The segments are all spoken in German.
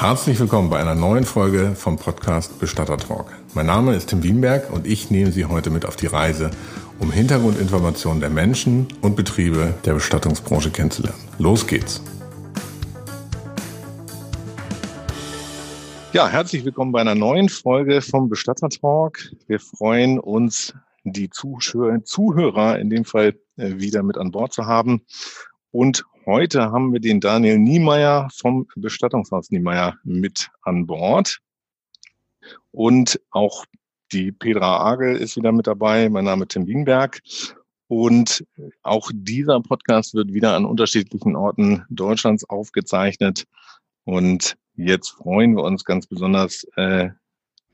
Herzlich willkommen bei einer neuen Folge vom Podcast Bestatter Talk. Mein Name ist Tim Wienberg und ich nehme Sie heute mit auf die Reise, um Hintergrundinformationen der Menschen und Betriebe der Bestattungsbranche kennenzulernen. Los geht's! Ja, herzlich willkommen bei einer neuen Folge vom Bestatter Talk. Wir freuen uns, die Zuhörer in dem Fall äh, wieder mit an Bord zu haben. Und heute haben wir den Daniel Niemeyer vom Bestattungshaus Niemeyer mit an Bord. Und auch die Petra Agel ist wieder mit dabei. Mein Name ist Tim Wienberg. Und auch dieser Podcast wird wieder an unterschiedlichen Orten Deutschlands aufgezeichnet. Und Jetzt freuen wir uns ganz besonders, äh,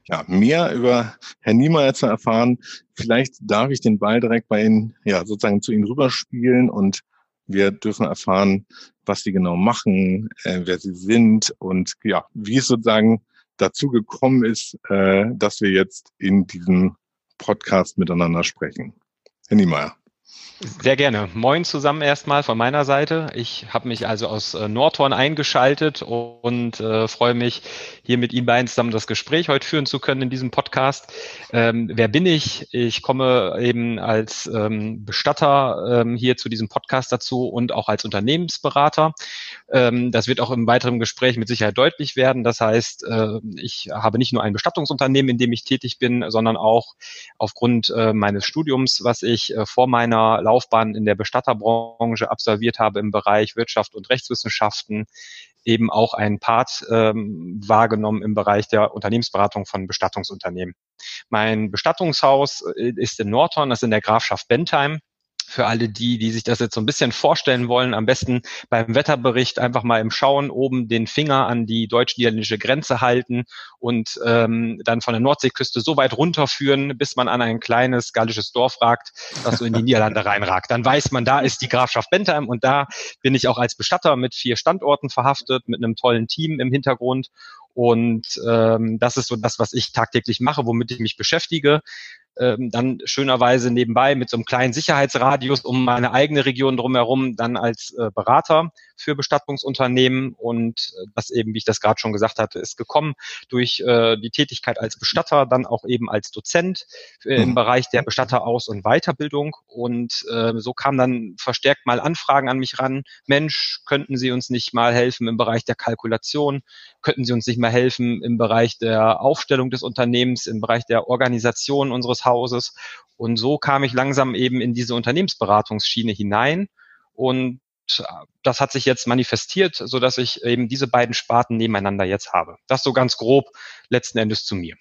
ja, mehr über Herrn Niemeyer zu erfahren. Vielleicht darf ich den Ball direkt bei Ihnen, ja, sozusagen zu Ihnen rüberspielen und wir dürfen erfahren, was Sie genau machen, äh, wer Sie sind und ja, wie es sozusagen dazu gekommen ist, äh, dass wir jetzt in diesem Podcast miteinander sprechen. Herr Niemeyer. Sehr gerne. Moin zusammen erstmal von meiner Seite. Ich habe mich also aus äh, Nordhorn eingeschaltet und äh, freue mich, hier mit Ihnen beiden zusammen das Gespräch heute führen zu können in diesem Podcast. Ähm, wer bin ich? Ich komme eben als ähm, Bestatter ähm, hier zu diesem Podcast dazu und auch als Unternehmensberater. Ähm, das wird auch im weiteren Gespräch mit Sicherheit deutlich werden. Das heißt, äh, ich habe nicht nur ein Bestattungsunternehmen, in dem ich tätig bin, sondern auch aufgrund äh, meines Studiums, was ich äh, vor meiner Laufbahn in der Bestatterbranche absolviert habe im Bereich Wirtschaft und Rechtswissenschaften, eben auch einen Part ähm, wahrgenommen im Bereich der Unternehmensberatung von Bestattungsunternehmen. Mein Bestattungshaus äh, ist in Nordhorn, das ist in der Grafschaft Bentheim für alle die, die sich das jetzt so ein bisschen vorstellen wollen, am besten beim Wetterbericht einfach mal im Schauen oben den Finger an die deutsch-niederländische Grenze halten und ähm, dann von der Nordseeküste so weit runterführen, bis man an ein kleines gallisches Dorf ragt, das so in die Niederlande reinragt. Dann weiß man, da ist die Grafschaft Bentheim und da bin ich auch als Bestatter mit vier Standorten verhaftet, mit einem tollen Team im Hintergrund. Und ähm, das ist so das, was ich tagtäglich mache, womit ich mich beschäftige ähm, dann schönerweise nebenbei mit so einem kleinen Sicherheitsradius um meine eigene Region drumherum dann als äh, Berater für Bestattungsunternehmen und äh, das eben, wie ich das gerade schon gesagt hatte, ist gekommen durch äh, die Tätigkeit als Bestatter, dann auch eben als Dozent äh, im mhm. Bereich der Bestatteraus- und Weiterbildung und äh, so kamen dann verstärkt mal Anfragen an mich ran. Mensch, könnten Sie uns nicht mal helfen im Bereich der Kalkulation? Könnten Sie uns nicht mal helfen im Bereich der Aufstellung des Unternehmens, im Bereich der Organisation unseres Hauses? Und so kam ich langsam eben in diese Unternehmensberatungsschiene hinein und das hat sich jetzt manifestiert, so dass ich eben diese beiden Sparten nebeneinander jetzt habe. Das so ganz grob letzten Endes zu mir.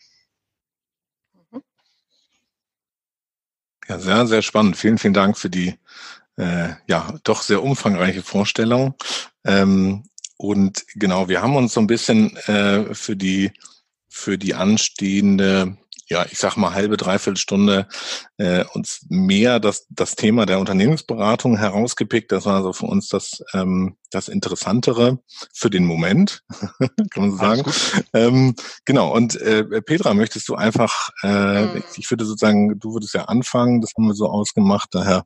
Ja, sehr, sehr spannend. Vielen, vielen Dank für die äh, ja doch sehr umfangreiche Vorstellung. Ähm, und genau, wir haben uns so ein bisschen äh, für die für die anstehende ja, ich sag mal halbe, dreiviertel Stunde äh, uns mehr das, das Thema der Unternehmensberatung herausgepickt. Das war also für uns das, ähm, das Interessantere für den Moment, kann man so sagen. Ähm, genau, und äh, Petra, möchtest du einfach, äh, mhm. ich würde sozusagen, du würdest ja anfangen, das haben wir so ausgemacht, daher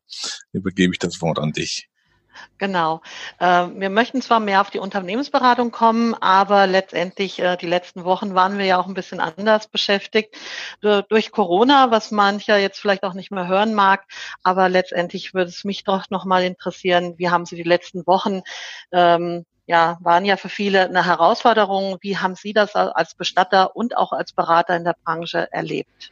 übergebe ich das Wort an dich. Genau. Äh, wir möchten zwar mehr auf die Unternehmensberatung kommen, aber letztendlich äh, die letzten Wochen waren wir ja auch ein bisschen anders beschäftigt durch Corona, was mancher jetzt vielleicht auch nicht mehr hören mag. Aber letztendlich würde es mich doch nochmal interessieren, wie haben Sie die letzten Wochen ähm, ja, waren ja für viele eine Herausforderung. Wie haben Sie das als Bestatter und auch als Berater in der Branche erlebt?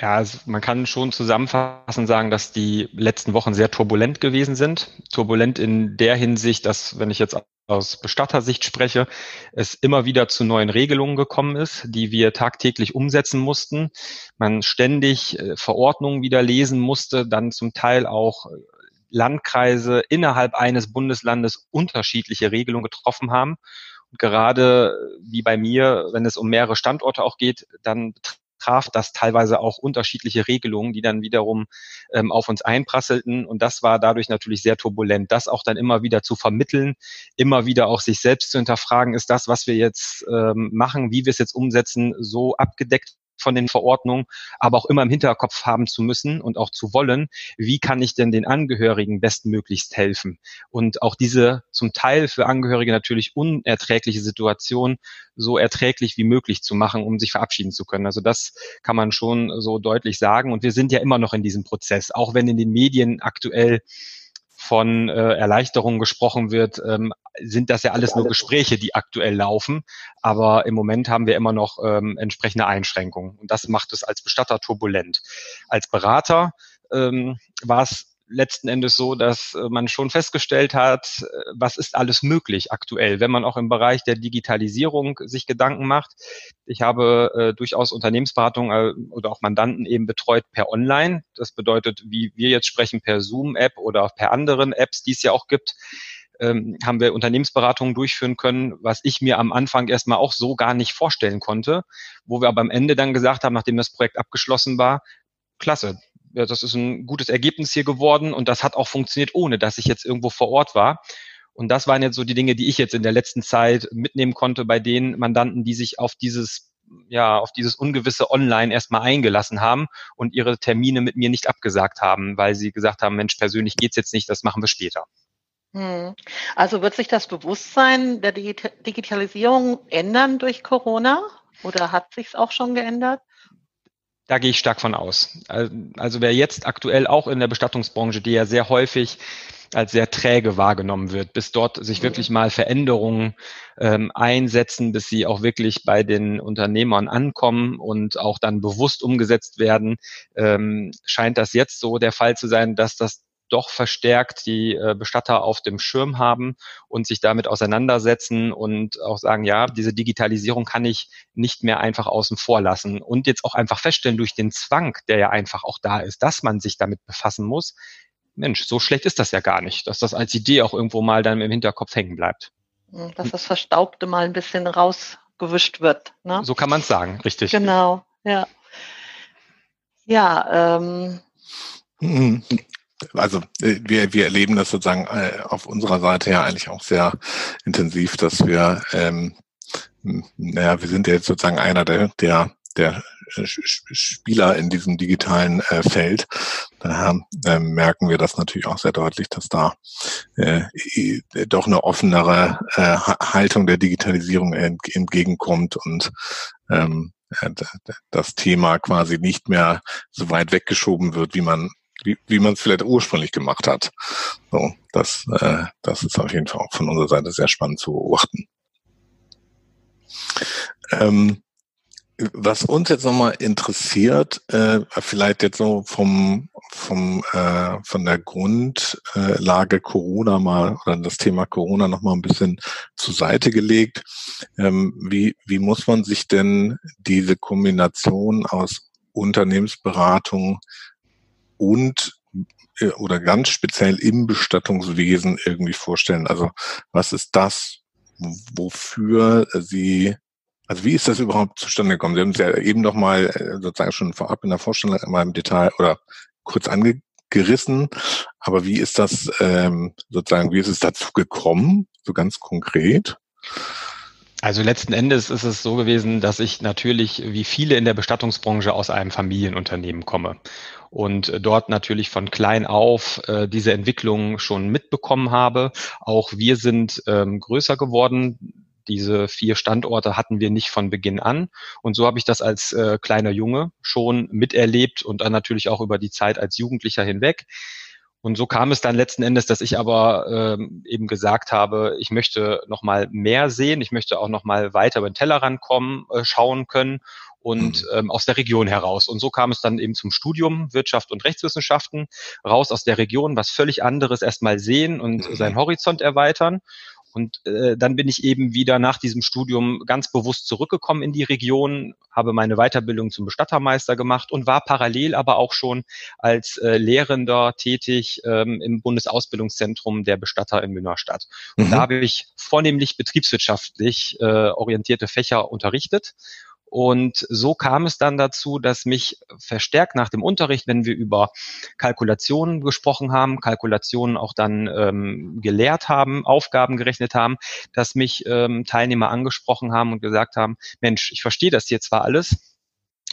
Ja, also man kann schon zusammenfassend sagen, dass die letzten Wochen sehr turbulent gewesen sind. Turbulent in der Hinsicht, dass, wenn ich jetzt aus Bestattersicht spreche, es immer wieder zu neuen Regelungen gekommen ist, die wir tagtäglich umsetzen mussten. Man ständig äh, Verordnungen wieder lesen musste, dann zum Teil auch äh, Landkreise innerhalb eines Bundeslandes unterschiedliche Regelungen getroffen haben. Und gerade wie bei mir, wenn es um mehrere Standorte auch geht, dann traf das teilweise auch unterschiedliche Regelungen, die dann wiederum ähm, auf uns einprasselten. Und das war dadurch natürlich sehr turbulent. Das auch dann immer wieder zu vermitteln, immer wieder auch sich selbst zu hinterfragen, ist das, was wir jetzt ähm, machen, wie wir es jetzt umsetzen, so abgedeckt von den Verordnungen, aber auch immer im Hinterkopf haben zu müssen und auch zu wollen, wie kann ich denn den Angehörigen bestmöglichst helfen? Und auch diese zum Teil für Angehörige natürlich unerträgliche Situation so erträglich wie möglich zu machen, um sich verabschieden zu können. Also das kann man schon so deutlich sagen. Und wir sind ja immer noch in diesem Prozess, auch wenn in den Medien aktuell von äh, Erleichterungen gesprochen wird, ähm, sind das ja alles nur Gespräche, die aktuell laufen. Aber im Moment haben wir immer noch ähm, entsprechende Einschränkungen. Und das macht es als Bestatter turbulent. Als Berater ähm, war es letzten Endes so, dass äh, man schon festgestellt hat, äh, was ist alles möglich aktuell, wenn man auch im Bereich der Digitalisierung sich Gedanken macht. Ich habe äh, durchaus Unternehmensberatung äh, oder auch Mandanten eben betreut per Online. Das bedeutet, wie wir jetzt sprechen, per Zoom-App oder per anderen Apps, die es ja auch gibt ähm, haben wir Unternehmensberatungen durchführen können, was ich mir am Anfang erstmal auch so gar nicht vorstellen konnte, wo wir aber am Ende dann gesagt haben, nachdem das Projekt abgeschlossen war, klasse, ja, das ist ein gutes Ergebnis hier geworden und das hat auch funktioniert, ohne dass ich jetzt irgendwo vor Ort war. Und das waren jetzt so die Dinge, die ich jetzt in der letzten Zeit mitnehmen konnte bei den Mandanten, die sich auf dieses ja, auf dieses ungewisse Online erstmal eingelassen haben und ihre Termine mit mir nicht abgesagt haben, weil sie gesagt haben, Mensch, persönlich geht's jetzt nicht, das machen wir später. Hm. Also wird sich das Bewusstsein der Digitalisierung ändern durch Corona oder hat sich's auch schon geändert? Da gehe ich stark von aus. Also wer jetzt aktuell auch in der Bestattungsbranche, die ja sehr häufig als sehr träge wahrgenommen wird, bis dort sich wirklich mal Veränderungen ähm, einsetzen, bis sie auch wirklich bei den Unternehmern ankommen und auch dann bewusst umgesetzt werden, ähm, scheint das jetzt so der Fall zu sein, dass das doch verstärkt die äh, Bestatter auf dem Schirm haben und sich damit auseinandersetzen und auch sagen, ja, diese Digitalisierung kann ich nicht mehr einfach außen vor lassen und jetzt auch einfach feststellen durch den Zwang, der ja einfach auch da ist, dass man sich damit befassen muss. Mensch, so schlecht ist das ja gar nicht, dass das als Idee auch irgendwo mal dann im Hinterkopf hängen bleibt. Dass das Verstaubte mal ein bisschen rausgewischt wird. Ne? So kann man es sagen, richtig. Genau, ja. Ja, ähm, also äh, wir, wir erleben das sozusagen äh, auf unserer Seite ja eigentlich auch sehr intensiv, dass wir, ähm, naja, wir sind ja jetzt sozusagen einer der, der, der Spieler in diesem digitalen äh, Feld. Daher äh, merken wir das natürlich auch sehr deutlich, dass da äh, doch eine offenere äh, Haltung der Digitalisierung entgegenkommt und ähm, äh, das Thema quasi nicht mehr so weit weggeschoben wird, wie man wie, wie man es vielleicht ursprünglich gemacht hat. So, das, äh, das ist auf jeden Fall auch von unserer Seite sehr spannend zu beobachten. Ähm, was uns jetzt nochmal interessiert, äh, vielleicht jetzt so vom, vom äh, von der Grundlage Corona mal oder das Thema Corona nochmal ein bisschen zur Seite gelegt. Ähm, wie, wie muss man sich denn diese Kombination aus Unternehmensberatung und äh, oder ganz speziell im Bestattungswesen irgendwie vorstellen? Also was ist das, wofür Sie, also wie ist das überhaupt zustande gekommen? Sie haben es ja eben noch mal äh, sozusagen schon vorab in der Vorstellung mal im Detail oder kurz angerissen, aber wie ist das ähm, sozusagen, wie ist es dazu gekommen, so ganz konkret? Also letzten Endes ist es so gewesen, dass ich natürlich wie viele in der Bestattungsbranche aus einem Familienunternehmen komme und dort natürlich von klein auf äh, diese Entwicklung schon mitbekommen habe. Auch wir sind ähm, größer geworden. Diese vier Standorte hatten wir nicht von Beginn an. Und so habe ich das als äh, kleiner Junge schon miterlebt und dann natürlich auch über die Zeit als Jugendlicher hinweg. Und so kam es dann letzten Endes, dass ich aber ähm, eben gesagt habe, ich möchte noch mal mehr sehen, ich möchte auch noch mal weiter über den Tellerrand kommen, äh, schauen können und mhm. ähm, aus der Region heraus. Und so kam es dann eben zum Studium Wirtschaft und Rechtswissenschaften, raus aus der Region, was völlig anderes erstmal sehen und mhm. seinen Horizont erweitern. Und äh, dann bin ich eben wieder nach diesem Studium ganz bewusst zurückgekommen in die Region, habe meine Weiterbildung zum Bestattermeister gemacht und war parallel aber auch schon als äh, Lehrender tätig ähm, im Bundesausbildungszentrum der Bestatter in Münnerstadt. Und mhm. da habe ich vornehmlich betriebswirtschaftlich äh, orientierte Fächer unterrichtet und so kam es dann dazu, dass mich verstärkt nach dem Unterricht, wenn wir über Kalkulationen gesprochen haben, Kalkulationen auch dann ähm, gelehrt haben, Aufgaben gerechnet haben, dass mich ähm, Teilnehmer angesprochen haben und gesagt haben, Mensch, ich verstehe das hier zwar alles,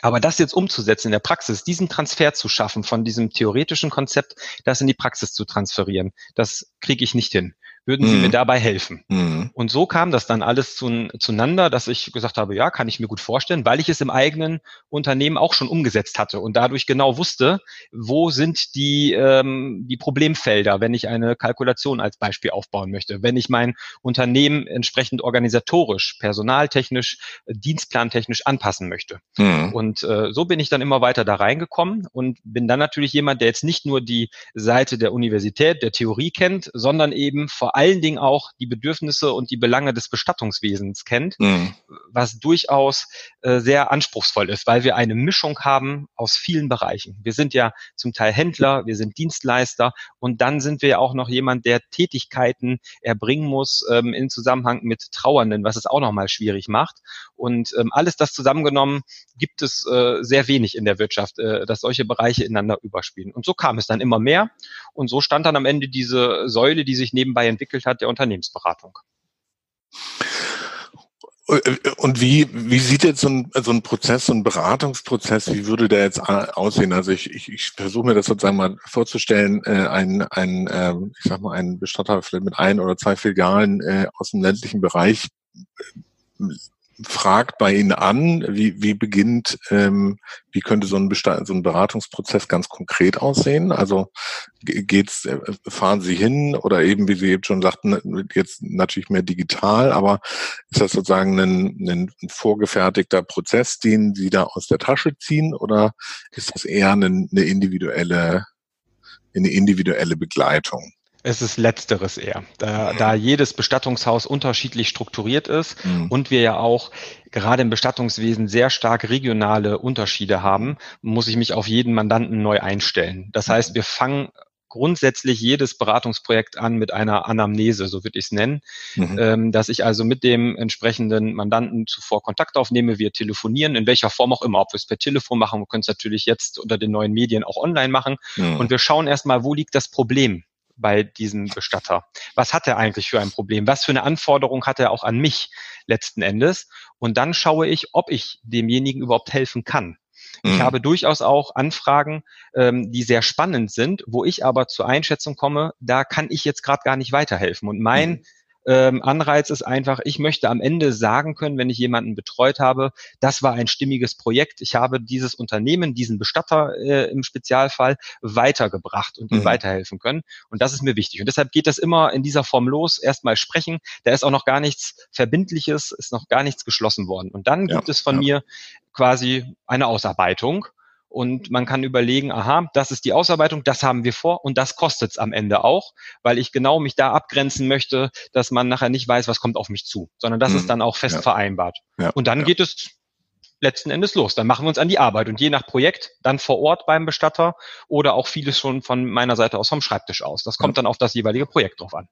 Aber das jetzt umzusetzen in der Praxis, diesen Transfer zu schaffen von diesem theoretischen Konzept, das in die Praxis zu transferieren, das kriege ich nicht hin würden Sie mhm. mir dabei helfen? Mhm. Und so kam das dann alles zu, zueinander, dass ich gesagt habe, ja, kann ich mir gut vorstellen, weil ich es im eigenen Unternehmen auch schon umgesetzt hatte und dadurch genau wusste, wo sind die, ähm, die Problemfelder, wenn ich eine Kalkulation als Beispiel aufbauen möchte, wenn ich mein Unternehmen entsprechend organisatorisch, personaltechnisch, dienstplantechnisch anpassen möchte. Mhm. Und äh, so bin ich dann immer weiter da reingekommen und bin dann natürlich jemand, der jetzt nicht nur die Seite der Universität, der Theorie kennt, sondern eben vor allen Dingen auch die Bedürfnisse und die Belange des Bestattungswesens kennt, mhm. was durchaus äh, sehr anspruchsvoll ist, weil wir eine Mischung haben aus vielen Bereichen. Wir sind ja zum Teil Händler, wir sind Dienstleister und dann sind wir ja auch noch jemand, der Tätigkeiten erbringen muss ähm, in Zusammenhang mit Trauernden, was es auch nochmal schwierig macht. Und ähm, alles das zusammengenommen gibt es äh, sehr wenig in der Wirtschaft, äh, dass solche Bereiche ineinander überspielen. Und so kam es dann immer mehr. Und so stand dann am Ende diese Säule, die sich nebenbei entwickelt entwickelt hat, der Unternehmensberatung. Und wie, wie sieht jetzt so ein, so ein Prozess, so ein Beratungsprozess, wie würde der jetzt aussehen? Also ich, ich, ich versuche mir das sozusagen mal vorzustellen, äh, ein, ein äh, ich sag mal, ein Bestatter vielleicht mit ein oder zwei Filialen äh, aus dem ländlichen Bereich fragt bei Ihnen an, wie, wie beginnt, ähm, wie könnte so ein, Bestand, so ein Beratungsprozess ganz konkret aussehen? Also geht's, äh, fahren Sie hin oder eben, wie Sie eben schon sagten, jetzt natürlich mehr digital, aber ist das sozusagen ein, ein vorgefertigter Prozess, den Sie da aus der Tasche ziehen oder ist das eher eine, eine individuelle, eine individuelle Begleitung? Es ist letzteres eher, da, da jedes Bestattungshaus unterschiedlich strukturiert ist mhm. und wir ja auch gerade im Bestattungswesen sehr stark regionale Unterschiede haben, muss ich mich auf jeden Mandanten neu einstellen. Das heißt, wir fangen grundsätzlich jedes Beratungsprojekt an mit einer Anamnese, so würde ich es nennen, mhm. ähm, dass ich also mit dem entsprechenden Mandanten zuvor Kontakt aufnehme, wir telefonieren, in welcher Form auch immer, ob wir es per Telefon machen, wir können es natürlich jetzt unter den neuen Medien auch online machen mhm. und wir schauen erstmal, wo liegt das Problem? Bei diesem Bestatter? Was hat er eigentlich für ein Problem? Was für eine Anforderung hat er auch an mich letzten Endes? Und dann schaue ich, ob ich demjenigen überhaupt helfen kann. Ich mhm. habe durchaus auch Anfragen, ähm, die sehr spannend sind, wo ich aber zur Einschätzung komme, da kann ich jetzt gerade gar nicht weiterhelfen. Und mein mhm ähm, Anreiz ist einfach, ich möchte am Ende sagen können, wenn ich jemanden betreut habe, das war ein stimmiges Projekt. Ich habe dieses Unternehmen, diesen Bestatter äh, im Spezialfall weitergebracht und ihm mhm. weiterhelfen können. Und das ist mir wichtig. Und deshalb geht das immer in dieser Form los. Erstmal sprechen. Da ist auch noch gar nichts Verbindliches, ist noch gar nichts geschlossen worden. Und dann gibt ja, es von ja. mir quasi eine Ausarbeitung und man kann überlegen, aha, das ist die Ausarbeitung, das haben wir vor und das kostet es am Ende auch, weil ich genau mich da abgrenzen möchte, dass man nachher nicht weiß, was kommt auf mich zu, sondern das mhm. ist dann auch fest ja. vereinbart. Ja. Und dann ja. geht es letzten Endes los. Dann machen wir uns an die Arbeit und je nach Projekt dann vor Ort beim Bestatter oder auch vieles schon von meiner Seite aus vom Schreibtisch aus. Das kommt dann auf das jeweilige Projekt drauf an.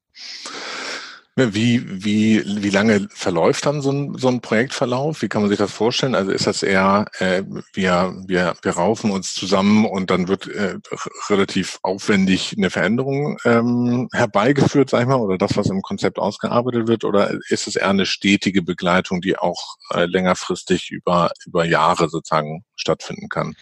Wie, wie, wie lange verläuft dann so ein, so ein Projektverlauf? Wie kann man sich das vorstellen? Also ist das eher, äh, wir, wir, wir raufen uns zusammen und dann wird äh, relativ aufwendig eine Veränderung ähm, herbeigeführt, sag ich mal, oder das, was im Konzept ausgearbeitet wird? Oder ist es eher eine stetige Begleitung, die auch äh, längerfristig über, über Jahre sozusagen stattfinden kann?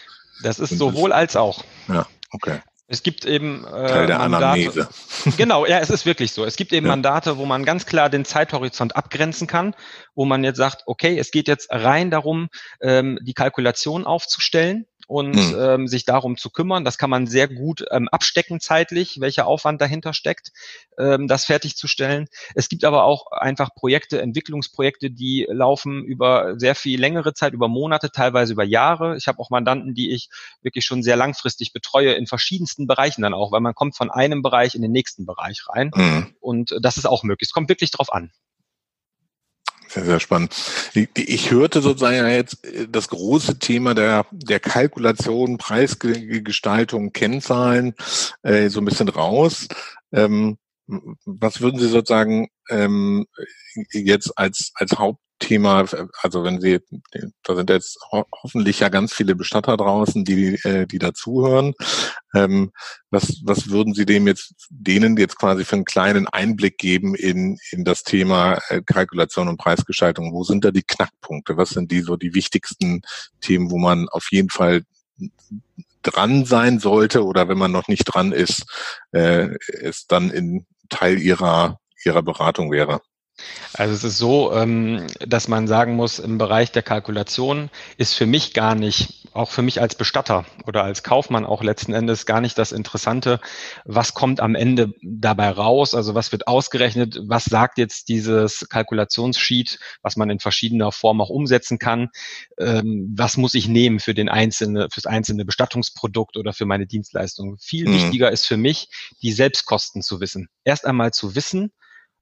Das ist sowohl als auch. Ja, okay. Es gibt eben äh, Teil der Mandate, Anamnese. Genau, ja, es ist wirklich so. Es gibt eben ja. Mandate, wo man ganz klar den Zeithorizont abgrenzen kann, wo man jetzt sagt, okay, es geht jetzt rein darum, ähm, die Kalkulation aufzustellen und mhm. ähm, sich darum zu kümmern. Das kann man sehr gut ähm, abstecken zeitlich, welcher Aufwand dahinter steckt, ähm, das fertigzustellen. Es gibt aber auch einfach Projekte, Entwicklungsprojekte, die laufen über sehr viel längere Zeit, über Monate, teilweise über Jahre. Ich habe auch Mandanten, die ich wirklich schon sehr langfristig betreue, in verschiedensten Bereichen dann auch, weil man kommt von einem Bereich in den nächsten Bereich rein. Mhm. Und das ist auch möglich. Es kommt wirklich drauf an. Sehr, sehr spannend. Ich hörte sozusagen jetzt äh, das große Thema der, der Kalkulation, Preisgestaltung, Kennzahlen äh, so ein bisschen raus. Ähm, was würden Sie sozusagen ähm, jetzt als, als Haupt Thema, also wenn Sie, da sind jetzt ho hoffentlich ja ganz viele Bestatter draußen, die, äh, die dazuhören. Ähm, was, was würden Sie dem jetzt, denen jetzt quasi für einen kleinen Einblick geben in, in das Thema äh, Kalkulation und Preisgestaltung? Wo sind da die Knackpunkte? Was sind die so die wichtigsten Themen, wo man auf jeden Fall dran sein sollte oder wenn man noch nicht dran ist, äh, es dann in Teil ihrer, ihrer Beratung wäre? Also es ist so, ähm, dass man sagen muss, im Bereich der Kalkulation ist für mich gar nicht, auch für mich als Bestatter oder als Kaufmann auch letzten Endes gar nicht das Interessante, was kommt am Ende dabei raus, also was wird ausgerechnet, was sagt jetzt dieses Kalkulationssheet, was man in verschiedener Form auch umsetzen kann, ähm, was muss ich nehmen für den einzelne, fürs einzelne Bestattungsprodukt oder für meine Dienstleistung. Viel mhm. wichtiger ist für mich, die Selbstkosten zu wissen. Erst einmal zu wissen,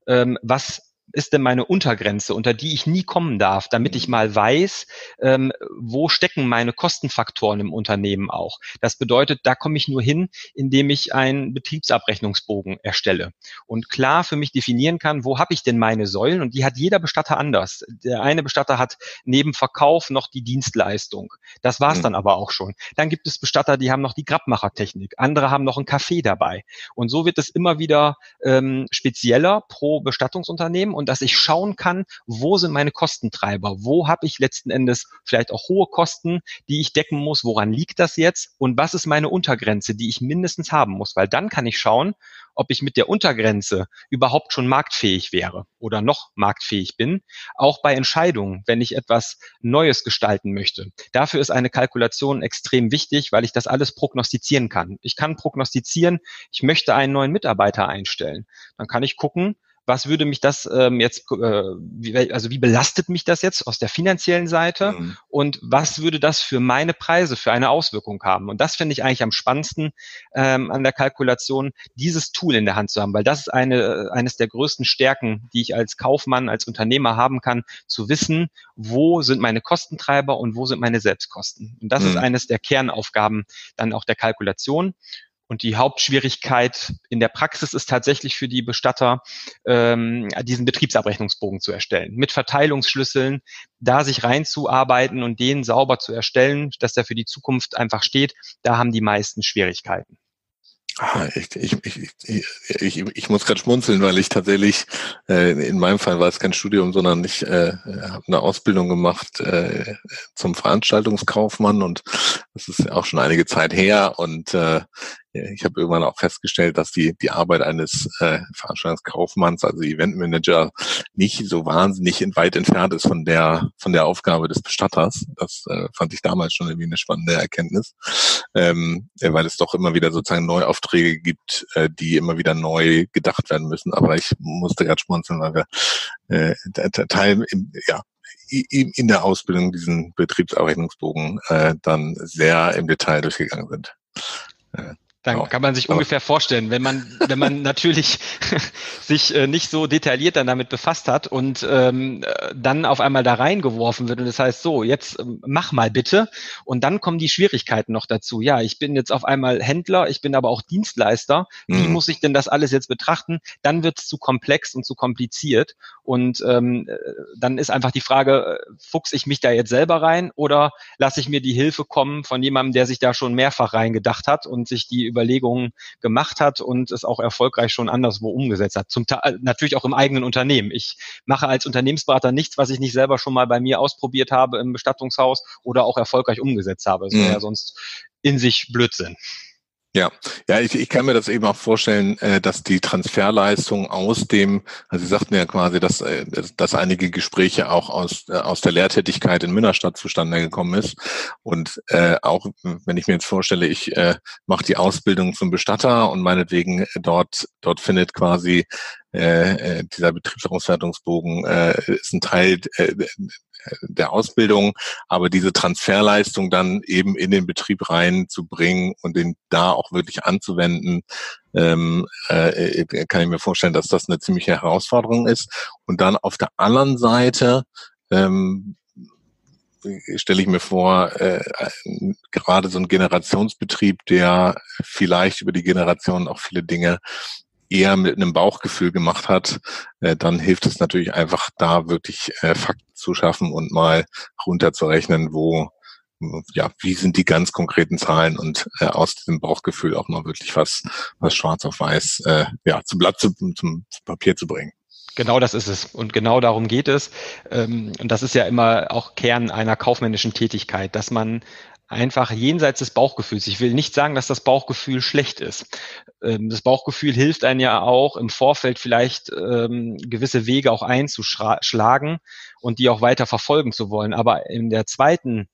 ähm, was ist denn meine Untergrenze, unter die ich nie kommen darf, damit ich mhm. mal weiß, ähm, wo stecken meine Kostenfaktoren im Unternehmen auch. Das bedeutet, da komme ich nur hin, indem ich einen Betriebsabrechnungsbogen erstelle und klar für mich definieren kann, wo habe ich denn meine Säulen und die hat jeder Bestatter anders. Der eine Bestatter hat neben Verkauf noch die Dienstleistung. Das war's mhm. dann aber auch schon. Dann gibt es Bestatter, die haben noch die Grabmachertechnik. Andere haben noch einen Kaffee dabei. Und so wird es immer wieder ähm, spezieller pro Bestattungsunternehmen und dass ich schauen kann, wo sind meine Kostentreiber, wo habe ich letzten Endes vielleicht auch hohe Kosten, die ich decken muss, woran liegt das jetzt und was ist meine Untergrenze, die ich mindestens haben muss, weil dann kann ich schauen, ob ich mit der Untergrenze überhaupt schon marktfähig wäre oder noch marktfähig bin, auch bei Entscheidungen, wenn ich etwas Neues gestalten möchte. Dafür ist eine Kalkulation extrem wichtig, weil ich das alles prognostizieren kann. Ich kann prognostizieren, ich möchte einen neuen Mitarbeiter einstellen. Dann kann ich gucken, was würde mich das ähm, jetzt, äh, wie, also wie belastet mich das jetzt aus der finanziellen Seite mhm. und was würde das für meine Preise für eine Auswirkung haben? Und das finde ich eigentlich am spannendsten ähm, an der Kalkulation, dieses Tool in der Hand zu haben, weil das ist eine, eines der größten Stärken, die ich als Kaufmann, als Unternehmer haben kann, zu wissen, wo sind meine Kostentreiber und wo sind meine Selbstkosten. Und das mhm. ist eines der Kernaufgaben dann auch der Kalkulation. Und die Hauptschwierigkeit in der Praxis ist tatsächlich für die Bestatter, ähm, diesen Betriebsabrechnungsbogen zu erstellen. Mit Verteilungsschlüsseln, da sich reinzuarbeiten und den sauber zu erstellen, dass der für die Zukunft einfach steht, da haben die meisten Schwierigkeiten. Ah, ich, ich, ich, ich, ich muss gerade schmunzeln, weil ich tatsächlich, äh, in meinem Fall war es kein Studium, sondern ich äh, habe eine Ausbildung gemacht äh, zum Veranstaltungskaufmann und das ist auch schon einige Zeit her und äh, ich habe irgendwann auch festgestellt, dass die, die Arbeit eines äh, Veranstaltungskaufmanns, also Eventmanager, nicht so wahnsinnig weit entfernt ist von der, von der Aufgabe des Bestatters. Das äh, fand ich damals schon irgendwie eine spannende Erkenntnis, ähm, weil es doch immer wieder sozusagen Neuaufträge gibt, äh, die immer wieder neu gedacht werden müssen. Aber ich musste gerade schmunzeln, weil wir äh, Teil, im, ja, in der Ausbildung diesen Betriebsabrechnungsbogen äh, dann sehr im Detail durchgegangen sind. Äh, dann oh, kann man sich ungefähr vorstellen, wenn man, wenn man natürlich sich äh, nicht so detailliert dann damit befasst hat und ähm, dann auf einmal da reingeworfen wird und das heißt so, jetzt ähm, mach mal bitte und dann kommen die Schwierigkeiten noch dazu. Ja, ich bin jetzt auf einmal Händler, ich bin aber auch Dienstleister. Wie mhm. muss ich denn das alles jetzt betrachten? Dann wird es zu komplex und zu kompliziert und ähm, äh, dann ist einfach die Frage, äh, fuchs ich mich da jetzt selber rein oder lasse ich mir die Hilfe kommen von jemandem, der sich da schon mehrfach reingedacht hat und sich die Überlegungen gemacht hat und es auch erfolgreich schon anderswo umgesetzt hat. Zum Teil natürlich auch im eigenen Unternehmen. Ich mache als Unternehmensberater nichts, was ich nicht selber schon mal bei mir ausprobiert habe im Bestattungshaus oder auch erfolgreich umgesetzt habe. Das wäre mhm. ja sonst in sich Blödsinn. Ja, ja, ich, ich kann mir das eben auch vorstellen, äh, dass die Transferleistung aus dem, also Sie sagten ja quasi, dass, äh, dass einige Gespräche auch aus, äh, aus der Lehrtätigkeit in Münnerstadt zustande gekommen ist. Und äh, auch wenn ich mir jetzt vorstelle, ich äh, mache die Ausbildung zum Bestatter und meinetwegen dort, dort findet quasi äh, äh dieser Betriebsauswertungsbogen äh, ist ein Teil äh, der Ausbildung, aber diese Transferleistung dann eben in den Betrieb reinzubringen und den da auch wirklich anzuwenden, ähm, äh, kann ich mir vorstellen, dass das eine ziemliche Herausforderung ist. Und dann auf der anderen Seite ähm, stelle ich mir vor, äh, gerade so ein Generationsbetrieb, der vielleicht über die Generation auch viele Dinge eher mit einem Bauchgefühl gemacht hat, äh, dann hilft es natürlich einfach da wirklich äh, Fakten zu schaffen und mal runterzurechnen, wo ja, wie sind die ganz konkreten Zahlen und äh, aus diesem Bauchgefühl auch mal wirklich was, was schwarz auf weiß, äh, ja, zum Blatt, zu, zum, zum Papier zu bringen. Genau das ist es. Und genau darum geht es. Ähm, und das ist ja immer auch Kern einer kaufmännischen Tätigkeit, dass man einfach jenseits des Bauchgefühls. Ich will nicht sagen, dass das Bauchgefühl schlecht ist. Ähm, das Bauchgefühl hilft einem ja auch im Vorfeld vielleicht ähm, gewisse Wege auch einzuschlagen und die auch weiter verfolgen zu wollen. Aber in der zweiten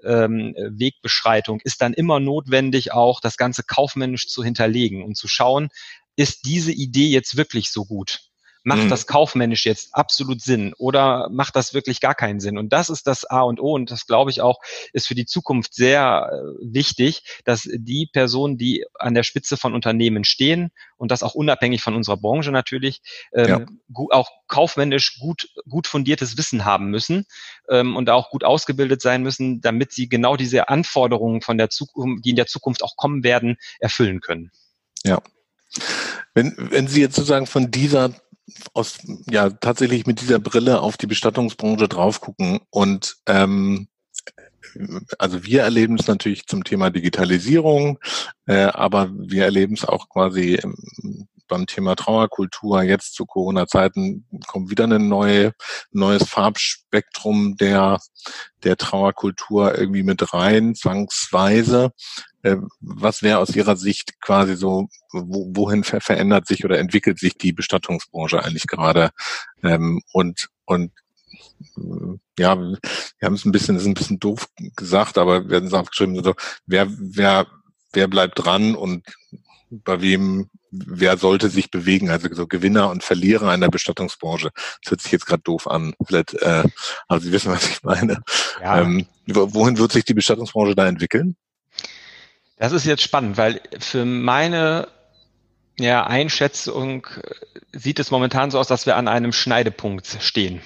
Wegbeschreitung ist dann immer notwendig, auch das Ganze kaufmännisch zu hinterlegen und zu schauen, ist diese Idee jetzt wirklich so gut? Macht mhm. das kaufmännisch jetzt absolut Sinn oder macht das wirklich gar keinen Sinn? Und das ist das A und O und das glaube ich auch ist für die Zukunft sehr äh, wichtig, dass die Personen, die an der Spitze von Unternehmen stehen und das auch unabhängig von unserer Branche natürlich, ähm, ja. gut, auch kaufmännisch gut, gut fundiertes Wissen haben müssen ähm, und auch gut ausgebildet sein müssen, damit sie genau diese Anforderungen von der Zukunft, die in der Zukunft auch kommen werden, erfüllen können. Ja. Wenn, wenn Sie jetzt sozusagen von dieser aus, ja, tatsächlich mit dieser Brille auf die Bestattungsbranche drauf gucken und ähm, also wir erleben es natürlich zum Thema Digitalisierung, äh, aber wir erleben es auch quasi beim Thema Trauerkultur. Jetzt zu Corona-Zeiten kommt wieder ein neue, neues Farbspektrum der, der Trauerkultur irgendwie mit rein, zwangsweise. Äh, was wäre aus Ihrer Sicht quasi so, wo, wohin ver verändert sich oder entwickelt sich die Bestattungsbranche eigentlich gerade? Ähm, und, und äh, ja, wir haben es ein bisschen, das ist ein bisschen doof gesagt, aber wir haben es aufgeschrieben, so, wer, wer, wer bleibt dran und bei wem, wer sollte sich bewegen, also so Gewinner und Verlierer einer Bestattungsbranche. Das hört sich jetzt gerade doof an. Vielleicht, äh, aber Sie wissen, was ich meine. Ja. Ähm, wohin wird sich die Bestattungsbranche da entwickeln? Das ist jetzt spannend, weil für meine ja, Einschätzung sieht es momentan so aus, dass wir an einem Schneidepunkt stehen.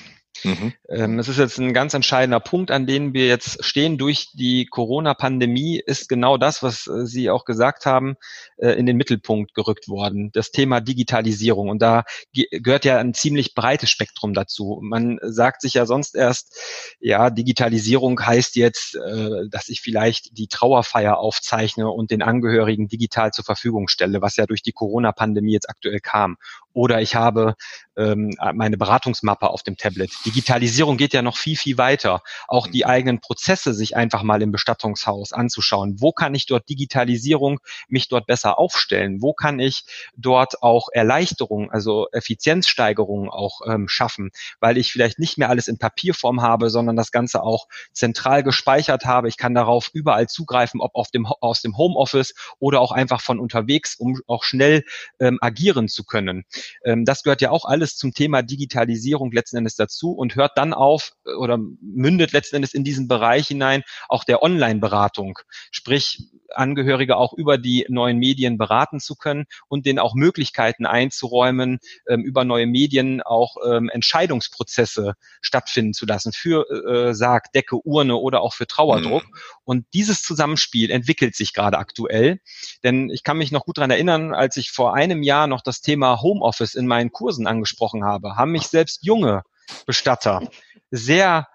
Mhm. Ähm, es ist jetzt ein ganz entscheidender Punkt, an dem wir jetzt stehen. Durch die Corona-Pandemie ist genau das, was äh, Sie auch gesagt haben, äh, in den Mittelpunkt gerückt worden. Das Thema Digitalisierung. Und da gehört ja ein ziemlich breites Spektrum dazu. Man sagt sich ja sonst erst, ja, Digitalisierung heißt jetzt, äh, dass ich vielleicht die Trauerfeier aufzeichne und den Angehörigen digital zur Verfügung stelle, was ja durch die Corona-Pandemie jetzt aktuell kam. Oder ich habe ähm, meine Beratungsmappe auf dem Tablet. Digitalisierung geht ja noch viel, viel weiter. Auch die mhm. eigenen Prozesse sich einfach mal im Bestattungshaus anzuschauen. Wo kann ich dort Digitalisierung mich dort besser aufstellen? Wo kann ich dort auch Erleichterungen, also Effizienzsteigerungen auch ähm, schaffen? Weil ich vielleicht nicht mehr alles in Papierform habe, sondern das Ganze auch zentral gespeichert habe. Ich kann darauf überall zugreifen, ob auf dem, aus dem Homeoffice oder auch einfach von unterwegs, um auch schnell ähm, agieren zu können. Ähm, das gehört ja auch alles zum Thema Digitalisierung letzten Endes dazu und hört dann auf äh, oder mündet letzten Endes in diesen Bereich hinein auch der Online-Beratung. Sprich, Angehörige auch über die neuen Medien beraten zu können und denen auch Möglichkeiten einzuräumen, ähm, über neue Medien auch ähm, Entscheidungsprozesse stattfinden zu lassen für äh, Sarg, Decke, Urne oder auch für Trauerdruck. Mhm. Und dieses Zusammenspiel entwickelt sich gerade aktuell. Denn ich kann mich noch gut dran erinnern, als ich vor einem Jahr noch das Thema Homeoffice in meinen Kursen angesprochen habe, haben mich selbst junge Bestatter sehr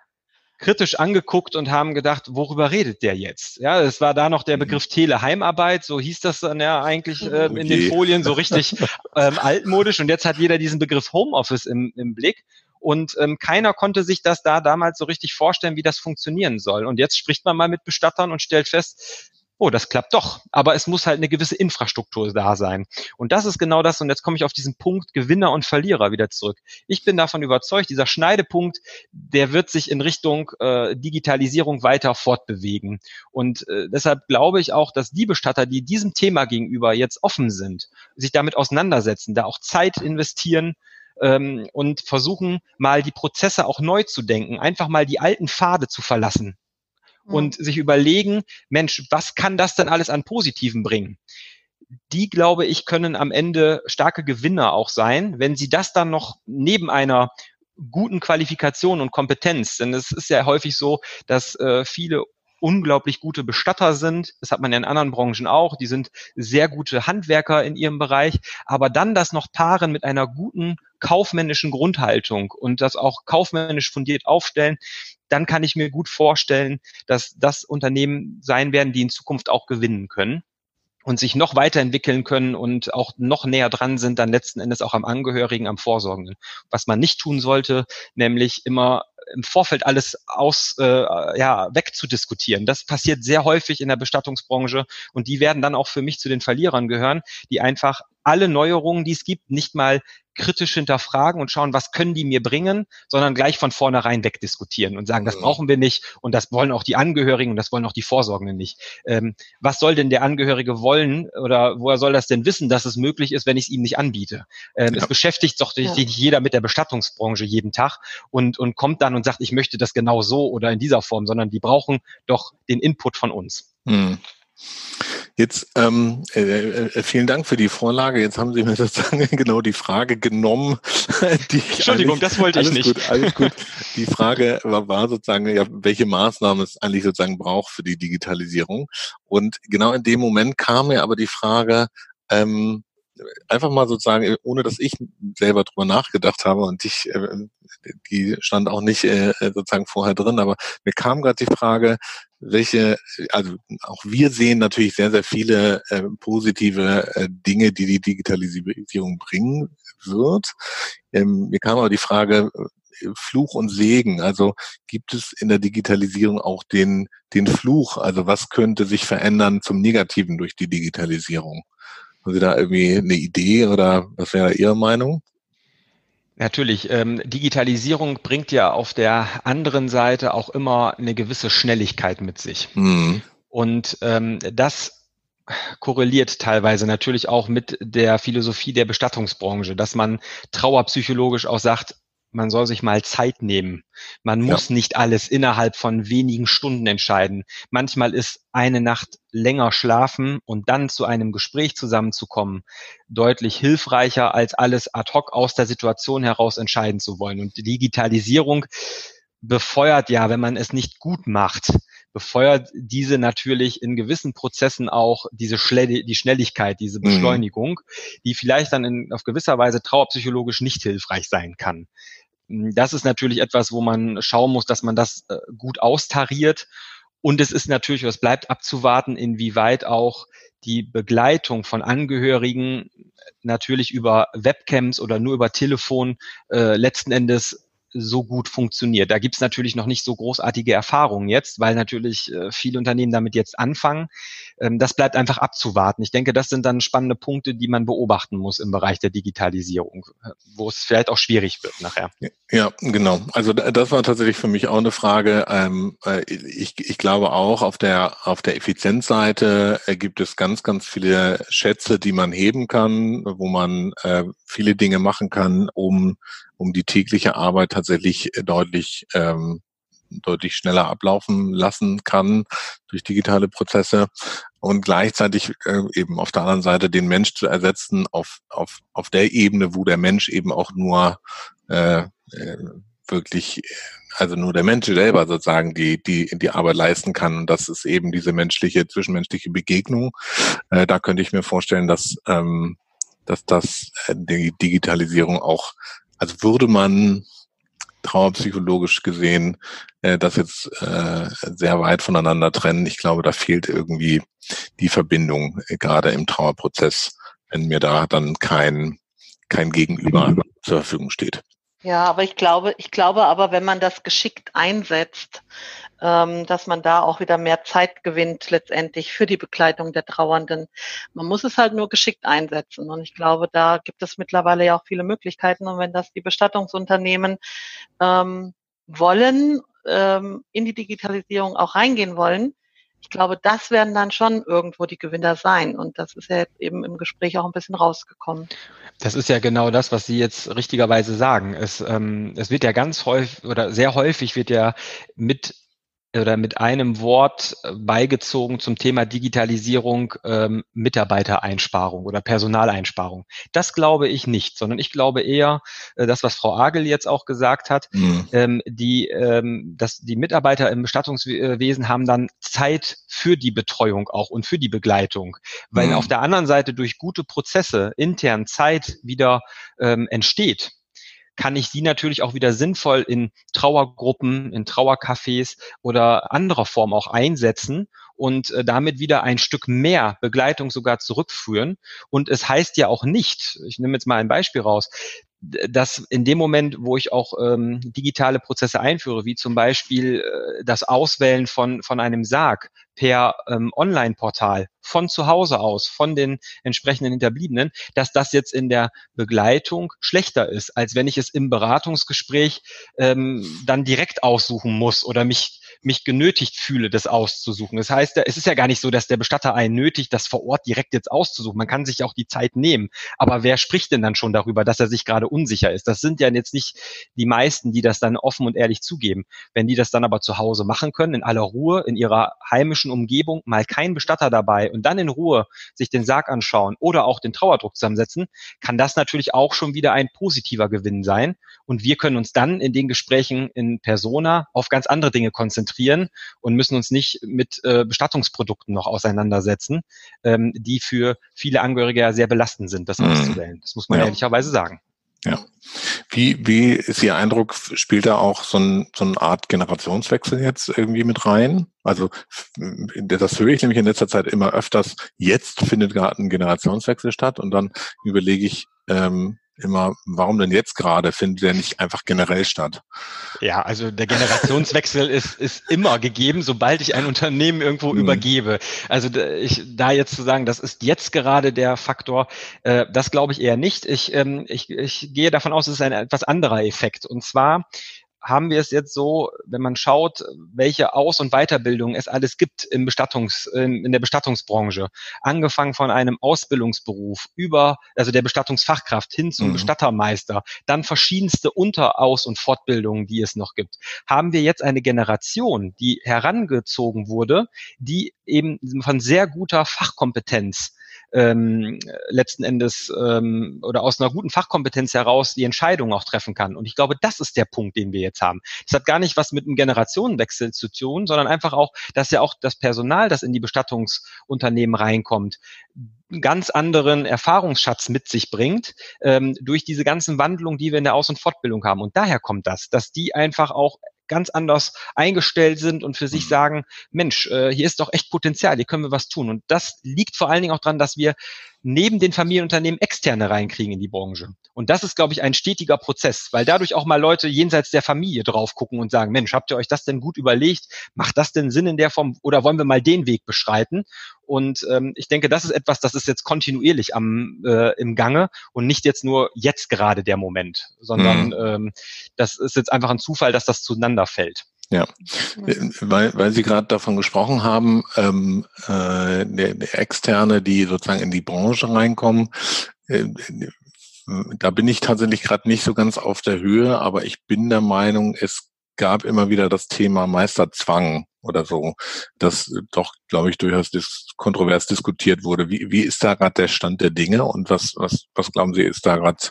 kritisch angeguckt und haben gedacht, worüber redet der jetzt? Ja, es war da noch der mhm. Begriff Teleheimarbeit, so hieß das dann ja eigentlich äh, in okay. den Folien so richtig ähm, altmodisch und jetzt hat jeder diesen Begriff Homeoffice im, im Blick. Und ähm, keiner konnte sich das da damals so richtig vorstellen, wie das funktionieren soll. Und jetzt spricht man mal mit Bestattern und stellt fest, oh, das klappt doch. Aber es muss halt eine gewisse Infrastruktur da sein. Und das ist genau das. Und jetzt komme ich auf diesen Punkt Gewinner und Verlierer wieder zurück. Ich bin davon überzeugt, dieser Schneidepunkt, der wird sich in Richtung äh, Digitalisierung weiter fortbewegen. Und äh, deshalb glaube ich auch, dass die Bestatter, die diesem Thema gegenüber jetzt offen sind, sich damit auseinandersetzen, da auch Zeit investieren, ähm, und versuchen mal die Prozesse auch neu zu denken, einfach mal die alten Pfade zu verlassen und mhm. sich überlegen, Mensch, was kann das denn alles an Positiven bringen? Die, glaube ich, können am Ende starke Gewinner auch sein, wenn sie das dann noch neben einer guten Qualifikation und Kompetenz, denn es ist ja häufig so, dass äh, viele unglaublich gute Bestatter sind. Das hat man ja in anderen Branchen auch. Die sind sehr gute Handwerker in ihrem Bereich. Aber dann das noch paaren mit einer guten kaufmännischen Grundhaltung und das auch kaufmännisch fundiert aufstellen, dann kann ich mir gut vorstellen, dass das Unternehmen sein werden, die in Zukunft auch gewinnen können und sich noch weiterentwickeln können und auch noch näher dran sind, dann letzten Endes auch am Angehörigen, am Vorsorgenden. Was man nicht tun sollte, nämlich immer im Vorfeld alles aus äh, ja wegzudiskutieren. Das passiert sehr häufig in der Bestattungsbranche und die werden dann auch für mich zu den Verlierern gehören, die einfach alle Neuerungen, die es gibt, nicht mal kritisch hinterfragen und schauen, was können die mir bringen, sondern gleich von vornherein wegdiskutieren und sagen, das brauchen wir nicht und das wollen auch die Angehörigen und das wollen auch die Vorsorgenden nicht. Ähm, was soll denn der Angehörige wollen oder woher soll das denn wissen, dass es möglich ist, wenn ich es ihm nicht anbiete? Ähm, ja. Es beschäftigt doch ja. jeder mit der Bestattungsbranche jeden Tag und, und kommt dann und sagt, ich möchte das genau so oder in dieser Form, sondern die brauchen doch den Input von uns. Hm. Jetzt ähm, äh, äh, vielen Dank für die Vorlage. Jetzt haben Sie mir sozusagen genau die Frage genommen, die ich Entschuldigung, das wollte ich nicht. Gut, alles gut. Die Frage war, war sozusagen, ja, welche Maßnahmen es eigentlich sozusagen braucht für die Digitalisierung. Und genau in dem Moment kam mir aber die Frage, ähm, einfach mal sozusagen, ohne dass ich selber drüber nachgedacht habe und ich, äh, die stand auch nicht äh, sozusagen vorher drin, aber mir kam gerade die Frage, welche, also auch wir sehen natürlich sehr, sehr viele äh, positive äh, Dinge, die die Digitalisierung bringen wird. Ähm, mir kam aber die Frage, äh, Fluch und Segen. Also gibt es in der Digitalisierung auch den, den Fluch? Also was könnte sich verändern zum Negativen durch die Digitalisierung? Haben Sie da irgendwie eine Idee oder was wäre Ihre Meinung? Natürlich, ähm, Digitalisierung bringt ja auf der anderen Seite auch immer eine gewisse Schnelligkeit mit sich. Mhm. Und ähm, das korreliert teilweise natürlich auch mit der Philosophie der Bestattungsbranche, dass man trauerpsychologisch auch sagt, man soll sich mal Zeit nehmen. Man muss ja. nicht alles innerhalb von wenigen Stunden entscheiden. Manchmal ist eine Nacht länger schlafen und dann zu einem Gespräch zusammenzukommen deutlich hilfreicher, als alles ad hoc aus der Situation heraus entscheiden zu wollen. Und die Digitalisierung befeuert ja, wenn man es nicht gut macht, befeuert diese natürlich in gewissen Prozessen auch diese Schle die Schnelligkeit, diese mhm. Beschleunigung, mhm. die vielleicht dann in, auf gewisser Weise trauerpsychologisch nicht hilfreich sein kann. Das ist natürlich etwas, wo man schauen muss, dass man das äh, gut austariert. Und es ist natürlich, es bleibt abzuwarten, inwieweit auch die Begleitung von Angehörigen natürlich über Webcams oder nur über Telefon äh, letzten Endes so gut funktioniert. Da gibt es natürlich noch nicht so großartige Erfahrungen jetzt, weil natürlich äh, viele Unternehmen damit jetzt anfangen. Ähm, das bleibt einfach abzuwarten. Ich denke, das sind dann spannende Punkte, die man beobachten muss im Bereich der Digitalisierung, äh, wo es vielleicht auch schwierig wird nachher. Ja, genau. Also das war tatsächlich für mich auch eine Frage. Ähm, äh, ich, ich glaube auch auf der auf der Effizienzseite äh, gibt es ganz ganz viele Schätze, die man heben kann, wo man äh, viele Dinge machen kann, um um die tägliche Arbeit tatsächlich äh, deutlich ähm, deutlich schneller ablaufen lassen kann durch digitale Prozesse und gleichzeitig äh, eben auf der anderen Seite den Mensch zu ersetzen auf, auf, auf der Ebene, wo der Mensch eben auch nur äh, äh, wirklich, also nur der Mensch selber sozusagen die, die, die Arbeit leisten kann. Und das ist eben diese menschliche, zwischenmenschliche Begegnung. Äh, da könnte ich mir vorstellen, dass, ähm, dass das äh, die Digitalisierung auch also würde man trauerpsychologisch gesehen äh, das jetzt äh, sehr weit voneinander trennen. Ich glaube, da fehlt irgendwie die Verbindung, äh, gerade im Trauerprozess, wenn mir da dann kein, kein Gegenüber zur Verfügung steht. Ja, aber ich glaube, ich glaube aber, wenn man das geschickt einsetzt, dass man da auch wieder mehr Zeit gewinnt letztendlich für die Begleitung der Trauernden. Man muss es halt nur geschickt einsetzen. Und ich glaube, da gibt es mittlerweile ja auch viele Möglichkeiten. Und wenn das die Bestattungsunternehmen ähm, wollen, ähm, in die Digitalisierung auch reingehen wollen, ich glaube, das werden dann schon irgendwo die Gewinner sein. Und das ist ja jetzt eben im Gespräch auch ein bisschen rausgekommen. Das ist ja genau das, was Sie jetzt richtigerweise sagen. Es, ähm, es wird ja ganz häufig oder sehr häufig wird ja mit oder mit einem Wort äh, beigezogen zum Thema Digitalisierung ähm, Mitarbeitereinsparung oder Personaleinsparung. Das glaube ich nicht, sondern ich glaube eher, äh, das, was Frau Agel jetzt auch gesagt hat, mhm. ähm, die, ähm, dass die Mitarbeiter im Bestattungswesen haben dann Zeit für die Betreuung auch und für die Begleitung, weil mhm. auf der anderen Seite durch gute Prozesse intern Zeit wieder ähm, entsteht kann ich sie natürlich auch wieder sinnvoll in Trauergruppen, in Trauercafés oder anderer Form auch einsetzen und äh, damit wieder ein Stück mehr Begleitung sogar zurückführen. Und es heißt ja auch nicht, ich nehme jetzt mal ein Beispiel raus, dass in dem Moment, wo ich auch ähm, digitale Prozesse einführe, wie zum Beispiel äh, das Auswählen von, von einem Sarg per ähm, Online-Portal von zu Hause aus, von den entsprechenden Hinterbliebenen, dass das jetzt in der Begleitung schlechter ist, als wenn ich es im Beratungsgespräch ähm, dann direkt aussuchen muss oder mich mich genötigt fühle, das auszusuchen. Das heißt, es ist ja gar nicht so, dass der Bestatter einen nötigt, das vor Ort direkt jetzt auszusuchen. Man kann sich auch die Zeit nehmen. Aber wer spricht denn dann schon darüber, dass er sich gerade unsicher ist? Das sind ja jetzt nicht die meisten, die das dann offen und ehrlich zugeben. Wenn die das dann aber zu Hause machen können, in aller Ruhe, in ihrer heimischen Umgebung, mal kein Bestatter dabei und dann in Ruhe sich den Sarg anschauen oder auch den Trauerdruck zusammensetzen, kann das natürlich auch schon wieder ein positiver Gewinn sein. Und wir können uns dann in den Gesprächen in Persona auf ganz andere Dinge konzentrieren konzentrieren und müssen uns nicht mit äh, Bestattungsprodukten noch auseinandersetzen, ähm, die für viele Angehörige ja sehr belastend sind, das mhm. auszuwählen. Das muss man ja. ehrlicherweise sagen. Ja. Wie, wie ist Ihr Eindruck, spielt da auch so, ein, so eine Art Generationswechsel jetzt irgendwie mit rein? Also das höre ich nämlich in letzter Zeit immer öfters. Jetzt findet gerade ein Generationswechsel statt und dann überlege ich, ähm, immer, warum denn jetzt gerade? Findet der nicht einfach generell statt? Ja, also der Generationswechsel ist, ist immer gegeben, sobald ich ein Unternehmen irgendwo mhm. übergebe. Also ich, da jetzt zu sagen, das ist jetzt gerade der Faktor, äh, das glaube ich eher nicht. Ich, ähm, ich, ich gehe davon aus, es ist ein etwas anderer Effekt. Und zwar haben wir es jetzt so, wenn man schaut, welche Aus- und Weiterbildung es alles gibt im Bestattungs, in der Bestattungsbranche, angefangen von einem Ausbildungsberuf über, also der Bestattungsfachkraft hin zum mhm. Bestattermeister, dann verschiedenste Unter-, Aus- und Fortbildungen, die es noch gibt, haben wir jetzt eine Generation, die herangezogen wurde, die eben von sehr guter Fachkompetenz ähm, letzten Endes ähm, oder aus einer guten Fachkompetenz heraus die Entscheidung auch treffen kann. Und ich glaube, das ist der Punkt, den wir jetzt haben. Das hat gar nicht was mit einem Generationenwechsel zu tun, sondern einfach auch, dass ja auch das Personal, das in die Bestattungsunternehmen reinkommt, ganz anderen Erfahrungsschatz mit sich bringt, ähm, durch diese ganzen Wandlungen, die wir in der Aus- und Fortbildung haben. Und daher kommt das, dass die einfach auch ganz anders eingestellt sind und für sich mhm. sagen, Mensch, äh, hier ist doch echt Potenzial, hier können wir was tun. Und das liegt vor allen Dingen auch daran, dass wir neben den Familienunternehmen externe reinkriegen in die Branche. Und das ist, glaube ich, ein stetiger Prozess, weil dadurch auch mal Leute jenseits der Familie drauf gucken und sagen, Mensch, habt ihr euch das denn gut überlegt? Macht das denn Sinn in der Form oder wollen wir mal den Weg beschreiten? Und ähm, ich denke, das ist etwas, das ist jetzt kontinuierlich am äh, im Gange und nicht jetzt nur jetzt gerade der Moment, sondern mhm. ähm, das ist jetzt einfach ein Zufall, dass das zueinander fällt. Ja, weil, weil Sie gerade davon gesprochen haben, ähm, äh, der, der Externe, die sozusagen in die Branche reinkommen, äh, da bin ich tatsächlich gerade nicht so ganz auf der Höhe, aber ich bin der Meinung, es gab immer wieder das Thema Meisterzwang oder so, das doch, glaube ich, durchaus dis kontrovers diskutiert wurde. Wie, wie ist da gerade der Stand der Dinge und was, was, was glauben Sie, ist da gerade,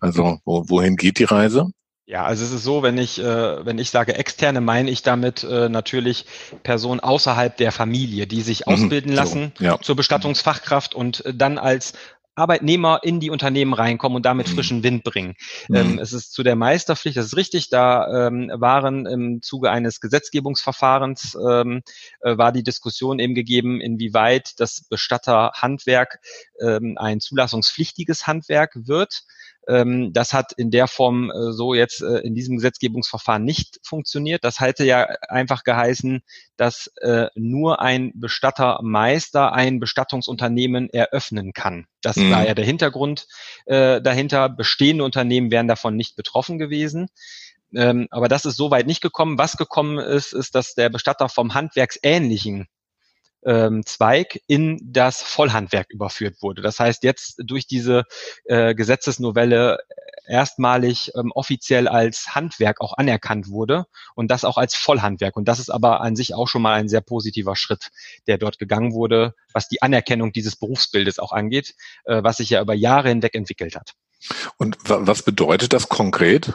also wo, wohin geht die Reise? Ja, also es ist so, wenn ich, äh, wenn ich sage externe, meine ich damit äh, natürlich Personen außerhalb der Familie, die sich mhm, ausbilden lassen so, ja. zur Bestattungsfachkraft und äh, dann als Arbeitnehmer in die Unternehmen reinkommen und damit mhm. frischen Wind bringen. Mhm. Ähm, es ist zu der Meisterpflicht, das ist richtig, da ähm, waren im Zuge eines Gesetzgebungsverfahrens ähm, äh, war die Diskussion eben gegeben, inwieweit das Bestatterhandwerk ähm, ein zulassungspflichtiges Handwerk wird. Ähm, das hat in der Form äh, so jetzt äh, in diesem Gesetzgebungsverfahren nicht funktioniert. Das hätte ja einfach geheißen, dass äh, nur ein Bestattermeister ein Bestattungsunternehmen eröffnen kann. Das mhm. war ja der Hintergrund äh, dahinter. Bestehende Unternehmen wären davon nicht betroffen gewesen. Ähm, aber das ist soweit nicht gekommen. Was gekommen ist, ist, dass der Bestatter vom handwerksähnlichen ähm, Zweig in das Vollhandwerk überführt wurde. Das heißt, jetzt durch diese äh, Gesetzesnovelle erstmalig ähm, offiziell als Handwerk auch anerkannt wurde und das auch als Vollhandwerk. Und das ist aber an sich auch schon mal ein sehr positiver Schritt, der dort gegangen wurde, was die Anerkennung dieses Berufsbildes auch angeht, äh, was sich ja über Jahre hinweg entwickelt hat. Und was bedeutet das konkret?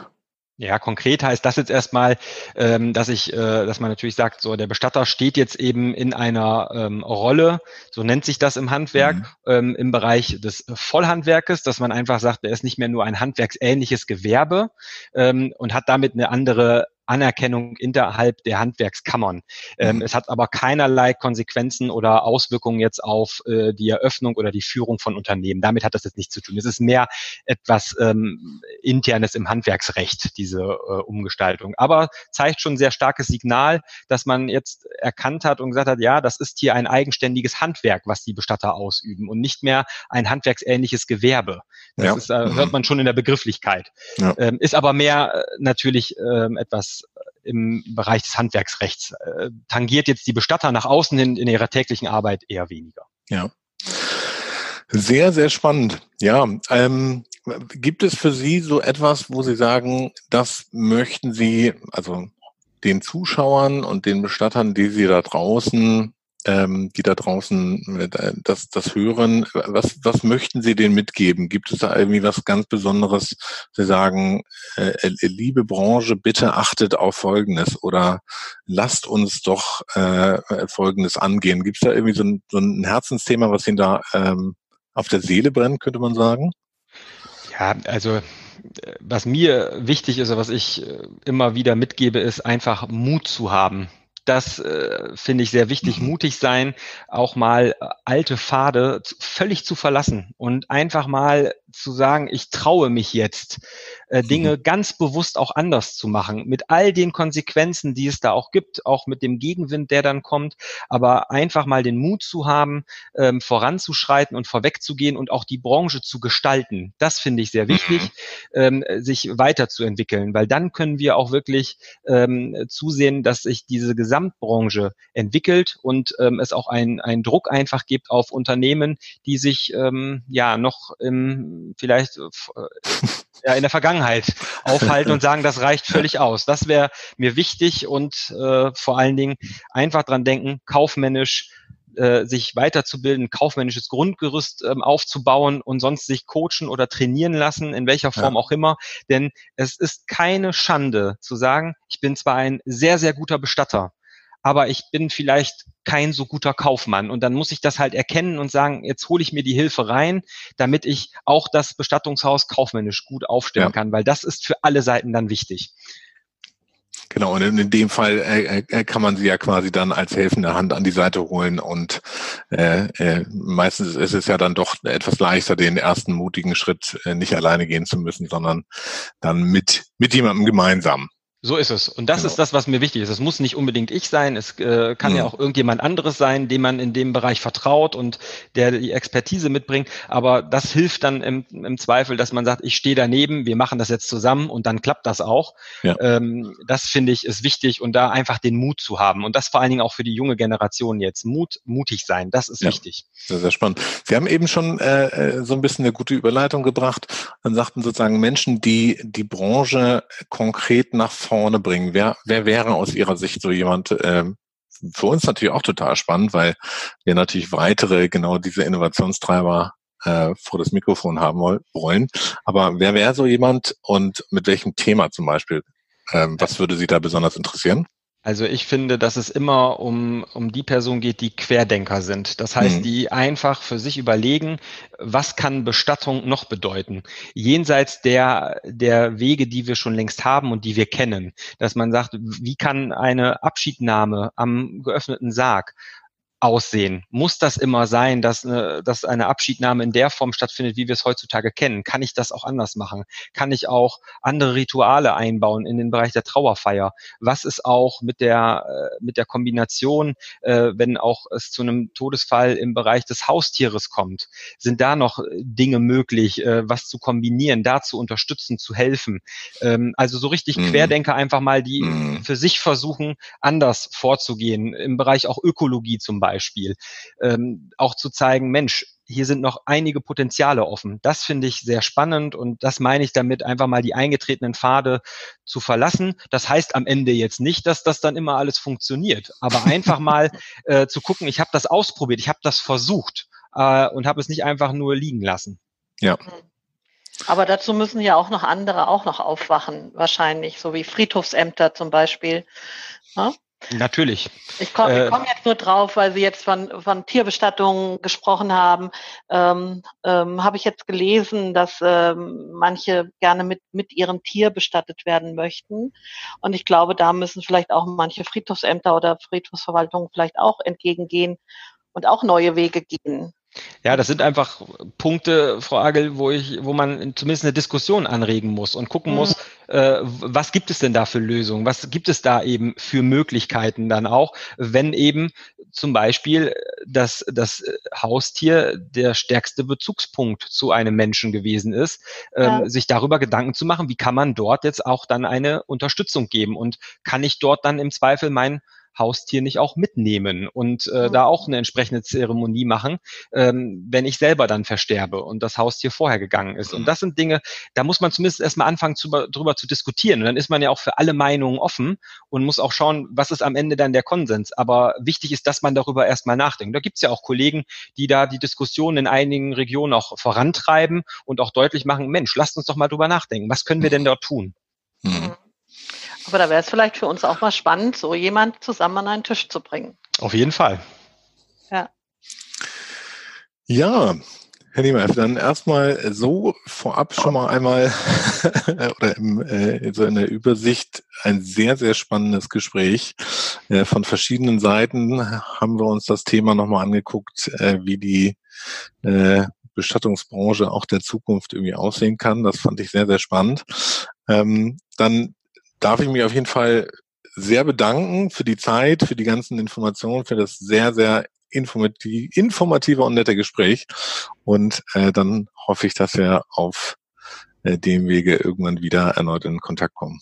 Ja, konkret heißt das jetzt erstmal, ähm, dass ich, äh, dass man natürlich sagt, so der Bestatter steht jetzt eben in einer ähm, Rolle, so nennt sich das im Handwerk, mhm. ähm, im Bereich des Vollhandwerkes, dass man einfach sagt, er ist nicht mehr nur ein handwerksähnliches Gewerbe ähm, und hat damit eine andere Anerkennung innerhalb der Handwerkskammern. Ähm, mhm. es hat aber keinerlei Konsequenzen oder Auswirkungen jetzt auf äh, die Eröffnung oder die Führung von Unternehmen. Damit hat das jetzt nichts zu tun. Es ist mehr etwas ähm, Internes im Handwerksrecht, diese äh, Umgestaltung. Aber zeigt schon ein sehr starkes Signal, dass man jetzt erkannt hat und gesagt hat, ja, das ist hier ein eigenständiges Handwerk, was die Bestatter ausüben und nicht mehr ein handwerksähnliches Gewerbe. Das ja. ist, äh, hört mhm. man schon in der Begrifflichkeit. Ja. Ähm, ist aber mehr äh, natürlich ähm, etwas im Bereich des Handwerksrechts. Äh, tangiert jetzt die Bestatter nach außen hin in ihrer täglichen Arbeit eher weniger. Ja. Sehr, sehr spannend. Ja, ähm, gibt es für Sie so etwas, wo Sie sagen, das möchten Sie, also den Zuschauern und den Bestattern, die Sie da draußen ähm, die da draußen äh, das, das hören, was, was möchten Sie denen mitgeben? Gibt es da irgendwie was ganz Besonderes? Sie sagen, äh, äh, liebe Branche, bitte achtet auf Folgendes oder lasst uns doch äh, Folgendes angehen. Gibt es da irgendwie so ein, so ein Herzensthema, was Ihnen da ähm, auf der Seele brennt, könnte man sagen? Ja, also was mir wichtig ist, oder was ich immer wieder mitgebe, ist einfach Mut zu haben. Das äh, finde ich sehr wichtig, mhm. mutig sein, auch mal äh, alte Pfade völlig zu verlassen und einfach mal zu sagen, ich traue mich jetzt, äh, Dinge mhm. ganz bewusst auch anders zu machen, mit all den Konsequenzen, die es da auch gibt, auch mit dem Gegenwind, der dann kommt, aber einfach mal den Mut zu haben, ähm, voranzuschreiten und vorwegzugehen und auch die Branche zu gestalten. Das finde ich sehr wichtig, mhm. ähm, sich weiterzuentwickeln, weil dann können wir auch wirklich ähm, zusehen, dass sich diese Gesamtbranche entwickelt und ähm, es auch einen Druck einfach gibt auf Unternehmen, die sich ähm, ja noch im vielleicht äh, ja, in der Vergangenheit aufhalten und sagen, das reicht völlig aus. Das wäre mir wichtig und äh, vor allen Dingen einfach dran denken, kaufmännisch äh, sich weiterzubilden, kaufmännisches Grundgerüst ähm, aufzubauen und sonst sich coachen oder trainieren lassen, in welcher Form ja. auch immer. Denn es ist keine Schande zu sagen, ich bin zwar ein sehr, sehr guter Bestatter, aber ich bin vielleicht kein so guter Kaufmann. Und dann muss ich das halt erkennen und sagen, jetzt hole ich mir die Hilfe rein, damit ich auch das Bestattungshaus kaufmännisch gut aufstellen ja. kann, weil das ist für alle Seiten dann wichtig. Genau, und in dem Fall äh, äh, kann man sie ja quasi dann als helfende Hand an die Seite holen und äh, äh, meistens ist es ja dann doch etwas leichter, den ersten mutigen Schritt äh, nicht alleine gehen zu müssen, sondern dann mit, mit jemandem gemeinsam. So ist es. Und das genau. ist das, was mir wichtig ist. Es muss nicht unbedingt ich sein. Es äh, kann mhm. ja auch irgendjemand anderes sein, dem man in dem Bereich vertraut und der die Expertise mitbringt. Aber das hilft dann im, im Zweifel, dass man sagt, ich stehe daneben, wir machen das jetzt zusammen und dann klappt das auch. Ja. Ähm, das finde ich ist wichtig und da einfach den Mut zu haben. Und das vor allen Dingen auch für die junge Generation jetzt. Mut, mutig sein, das ist ja. wichtig. Sehr, sehr spannend. Sie haben eben schon äh, äh, so ein bisschen eine gute Überleitung gebracht. Dann sagten sozusagen Menschen, die die Branche konkret nach vorne vorne bringen? Wer, wer wäre aus Ihrer Sicht so jemand? Ähm, für uns natürlich auch total spannend, weil wir natürlich weitere genau diese Innovationstreiber äh, vor das Mikrofon haben wollen. Aber wer wäre so jemand und mit welchem Thema zum Beispiel? Ähm, was würde Sie da besonders interessieren? Also ich finde, dass es immer um, um die Person geht, die Querdenker sind. Das heißt, mhm. die einfach für sich überlegen, was kann Bestattung noch bedeuten? Jenseits der, der Wege, die wir schon längst haben und die wir kennen. Dass man sagt, wie kann eine Abschiednahme am geöffneten Sarg aussehen? Muss das immer sein, dass eine, dass eine Abschiednahme in der Form stattfindet, wie wir es heutzutage kennen? Kann ich das auch anders machen? Kann ich auch andere Rituale einbauen in den Bereich der Trauerfeier? Was ist auch mit der, äh, mit der Kombination, äh, wenn auch es zu einem Todesfall im Bereich des Haustieres kommt? Sind da noch Dinge möglich, äh, was zu kombinieren, da zu unterstützen, zu helfen? Ähm, also so richtig mhm. Querdenker einfach mal, die mhm. für sich versuchen, anders vorzugehen, im Bereich auch Ökologie zum Beispiel Beispiel. Ähm, auch zu zeigen, Mensch, hier sind noch einige Potenziale offen. Das finde ich sehr spannend und das meine ich damit, einfach mal die eingetretenen Pfade zu verlassen. Das heißt am Ende jetzt nicht, dass das dann immer alles funktioniert, aber einfach mal äh, zu gucken, ich habe das ausprobiert, ich habe das versucht äh, und habe es nicht einfach nur liegen lassen. Ja. Aber dazu müssen ja auch noch andere auch noch aufwachen, wahrscheinlich, so wie Friedhofsämter zum Beispiel. Ja? Natürlich. Ich komme äh, komm jetzt nur drauf, weil Sie jetzt von, von Tierbestattungen gesprochen haben. Ähm, ähm, Habe ich jetzt gelesen, dass ähm, manche gerne mit, mit ihrem Tier bestattet werden möchten. Und ich glaube, da müssen vielleicht auch manche Friedhofsämter oder Friedhofsverwaltungen vielleicht auch entgegengehen und auch neue Wege gehen. Ja, das sind einfach Punkte, Frau Agel, wo ich, wo man zumindest eine Diskussion anregen muss und gucken mhm. muss, äh, was gibt es denn da für Lösungen? Was gibt es da eben für Möglichkeiten dann auch, wenn eben zum Beispiel das, das Haustier der stärkste Bezugspunkt zu einem Menschen gewesen ist, ähm, ja. sich darüber Gedanken zu machen, wie kann man dort jetzt auch dann eine Unterstützung geben und kann ich dort dann im Zweifel mein Haustier nicht auch mitnehmen und äh, mhm. da auch eine entsprechende Zeremonie machen, ähm, wenn ich selber dann versterbe und das Haustier vorher gegangen ist. Und mhm. das sind Dinge, da muss man zumindest erstmal anfangen, zu, drüber zu diskutieren. Und dann ist man ja auch für alle Meinungen offen und muss auch schauen, was ist am Ende dann der Konsens. Aber wichtig ist, dass man darüber erstmal nachdenkt. Da gibt es ja auch Kollegen, die da die Diskussion in einigen Regionen auch vorantreiben und auch deutlich machen, Mensch, lasst uns doch mal drüber nachdenken. Was können wir denn dort tun? Mhm. Aber da wäre es vielleicht für uns auch mal spannend, so jemand zusammen an einen Tisch zu bringen. Auf jeden Fall. Ja. Ja, Herr Niemeyer, dann erstmal so vorab schon mal einmal oder im, äh, so in der Übersicht ein sehr, sehr spannendes Gespräch. Äh, von verschiedenen Seiten haben wir uns das Thema nochmal angeguckt, äh, wie die äh, Bestattungsbranche auch der Zukunft irgendwie aussehen kann. Das fand ich sehr, sehr spannend. Ähm, dann darf ich mich auf jeden Fall sehr bedanken für die Zeit, für die ganzen Informationen, für das sehr, sehr informativ, informative und nette Gespräch. Und äh, dann hoffe ich, dass wir auf äh, dem Wege irgendwann wieder erneut in Kontakt kommen.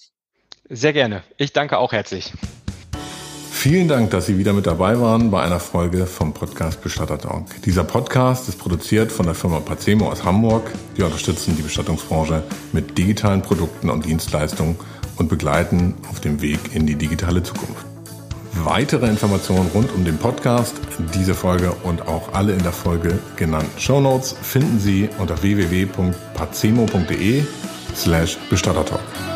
Sehr gerne. Ich danke auch herzlich. Vielen Dank, dass Sie wieder mit dabei waren bei einer Folge vom Podcast Bestatter Talk. Dieser Podcast ist produziert von der Firma Pacemo aus Hamburg. Wir unterstützen die Bestattungsbranche mit digitalen Produkten und Dienstleistungen und begleiten auf dem Weg in die digitale Zukunft. Weitere Informationen rund um den Podcast, diese Folge und auch alle in der Folge genannten Shownotes finden Sie unter www.pacemo.de slash Bestattertalk.